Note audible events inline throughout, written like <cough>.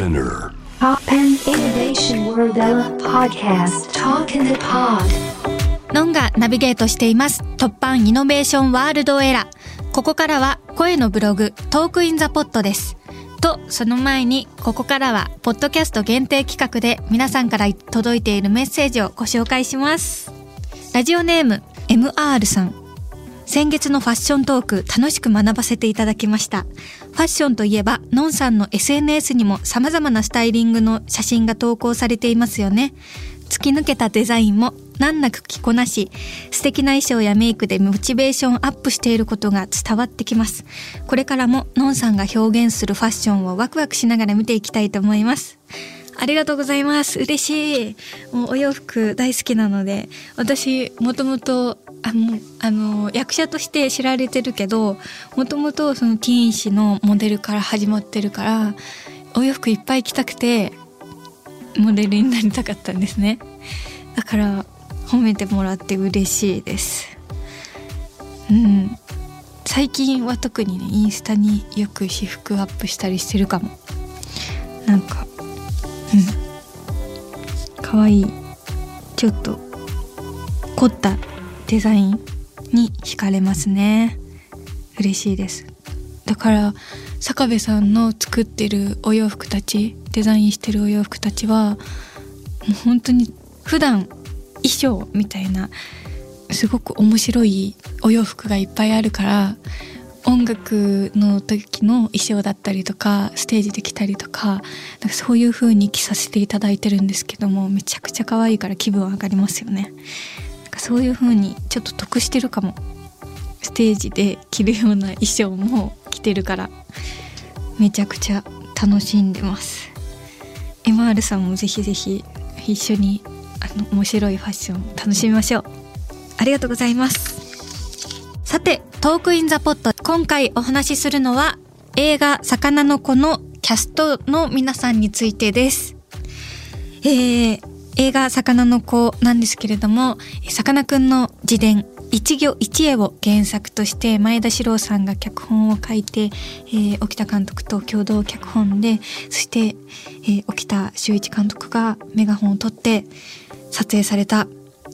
Spinear. Toppan Innovation World Podcast. Talk in the Pod. のんがナビゲートしています。 Toppan Innovation World Era ここからは声のブログ Talk in the Pod です。とその前にここからはポッドキャスト限定企画で皆さんから届いているメッセージをご紹介します。ラジオネーム MR さん先月のファッショントーク楽しく学ばせていただきました。ファッションといえば、のんさんの SNS にも様々なスタイリングの写真が投稿されていますよね。突き抜けたデザインも難なく着こなし、素敵な衣装やメイクでモチベーションアップしていることが伝わってきます。これからものんさんが表現するファッションをワクワクしながら見ていきたいと思います。ありがとうございます。嬉しい。もうお洋服大好きなので、私もともとあのあの役者として知られてるけど、もともとそのティーン誌のモデルから始まってるから、お洋服いっぱい着たくてモデルになりたかったんですね。だから褒めてもらって嬉しいです。うん。最近は特にねインスタによく私服アップしたりしてるかも。なんかうんかわいいちょっと凝ったデザインに惹かれますね。嬉しいです。だから坂部さんの作ってるお洋服たちデザインしてるお洋服たちはもう本当に普段衣装みたいなすごく面白いお洋服がいっぱいあるから音楽の時の衣装だったりとかステージで着たりとかなんかそういう風に着させていただいてるんですけどもめちゃくちゃ可愛いから気分上がりますよね。そういう風にちょっと得してるかも。ステージで着るような衣装も着てるから。めちゃくちゃ楽しんでます。MR さんもぜひぜひ一緒にあの面白いファッション楽しみましょう。ありがとうございます。さて、トークインザポット。今回お話しするのは映画魚の子のキャストの皆さんについてです。えー、映画魚の子なんですけれども、さかなクンの自伝一行一会を原作として前田史郎さんが脚本を書いて、えー、沖田監督と共同脚本で、そして、えー、沖田修一監督がメガホンを取って撮影された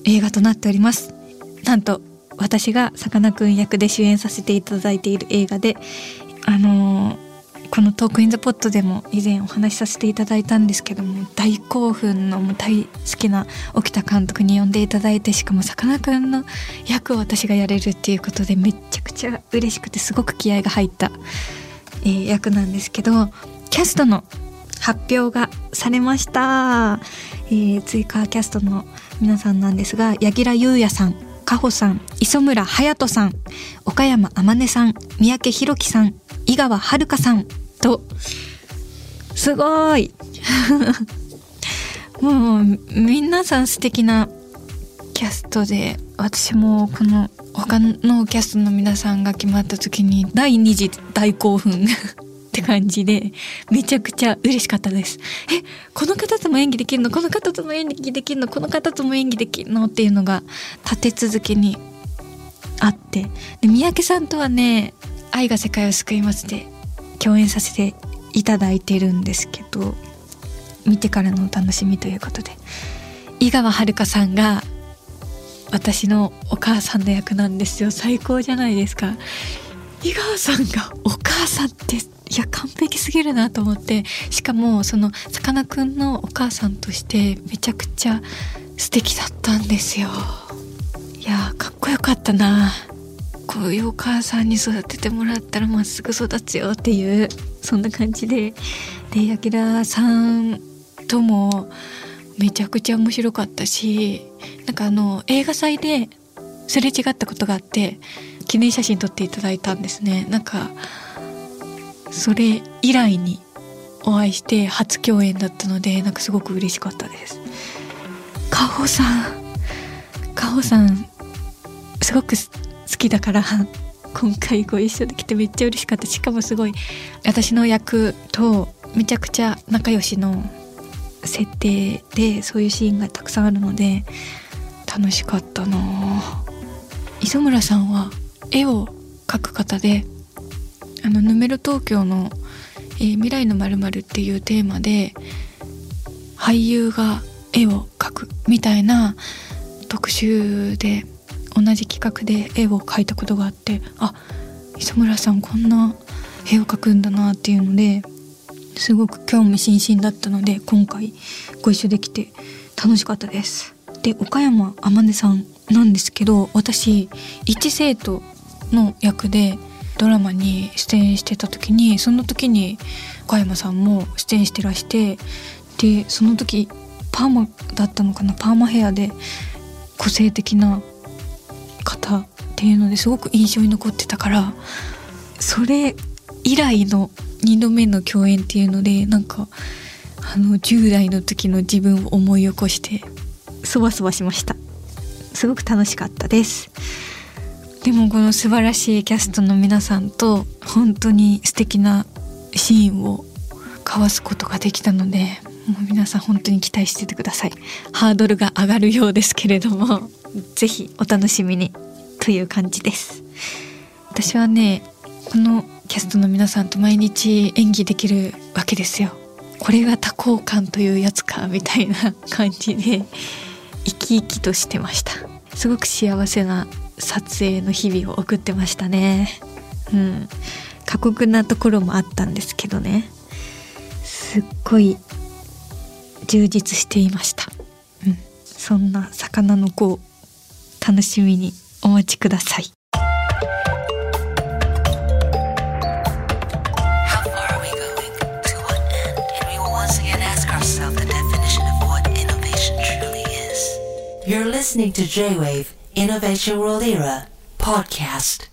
映画となっております。なんと私がさかなクン役で主演させていただいている映画であのーこのトークインザポットでも以前お話しさせていただいたんですけども大興奮のもう大好きな沖田監督に呼んでいただいてしかもさかなクンの役を私がやれるっていうことでめちゃくちゃ嬉しくてすごく気合が入った、えー役なんですけどキャストの発表がされました、えー追加キャストの皆さんなんですが柳楽優弥さん加穂さん磯村勇斗さん岡山天音さん三宅宏樹さん井川遥さんと。すごい。<laughs> もう皆さん素敵なキャストで私もこの他のキャストの皆さんが決まった時に第二次大興奮 <laughs> って感じでめちゃくちゃ嬉しかったです。えこの方とも演技できるの？この方とも演技できるの？この方とも演技できるの？っていうのが立て続けにあって。で三宅さんとはね「愛が世界を救います」で共演させていただいてるんですけど見てからのお楽しみということで。井川遥さんが私のお母さんの役なんですよ。最高じゃないですか。井川さんがお母さんっていや完璧すぎるなと思って。しかもそのさかなクンのお母さんとしてめちゃくちゃ素敵だったんですよ。いやかっこよかったな。こういうお母さんに育ててもらったらまっすぐ育つよっていうそんな感じで。で柳楽さんともめちゃくちゃ面白かったしなんかあの映画祭ですれ違ったことがあって記念写真撮っていただいたんですね。なんかそれ以来にお会いして初共演だったのでなんかすごく嬉しかったです。かほさん。かほさんすごく好きだから今回ご一緒できてめっちゃ嬉しかった。しかもすごい私の役とめちゃくちゃ仲良しの設定でそういうシーンがたくさんあるので楽しかったな。磯村さんは絵を描く方であのヌメロ東京のえー未来のまるっていうテーマで俳優が絵を描くみたいな特集で同じ企画で絵を描いたことがあってあ磯村さんこんな絵を描くんだなっていうのですごく興味津々だったので今回ご一緒できて楽しかったです。で岡山天音さんなんですけど私一生徒の役でドラマに出演してた時にその時に岡山さんも出演してらしてでその時パーマだったのかなパーマヘアで個性的な方っていうのですごく印象に残ってたからそれ以来の2度目の共演っていうのでなんかあの10代の時の自分を思い起こしてそわそわしました。すごく楽しかったです。でもこの素晴らしいキャストの皆さんと本当に素敵なシーンを交わすことができたのでもう皆さん本当に期待しててください。ハードルが上がるようですけれどもぜひお楽しみにという感じです。私はねこのキャストの皆さんと毎日演技できるわけですよ。これが多幸感というやつかみたいな感じで生き生きとしてました。すごく幸せな撮影の日々を送ってましたね。うん。過酷なところもあったんですけどね。すっごい充実していましたうんそんな魚の子を楽しみにお待ちください You're listening to J-Wave Innovation World Era podcast.